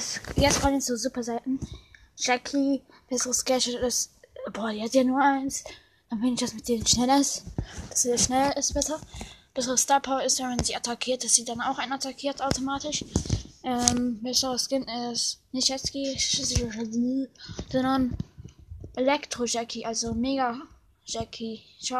es, jetzt kommen wir zu super selten. Jackie, besseres Gadget ist. Boah, die hat ja nur eins. Dann bin ich das mit denen schneller ist. Dass sie schneller ist besser. Bessere Star Power ist, wenn sie attackiert, dass sie dann auch einen attackiert automatisch. Ähm, besseres Skin ist nicht Jetski, sondern Elektro Jackie, also Mega Jackie. Ciao.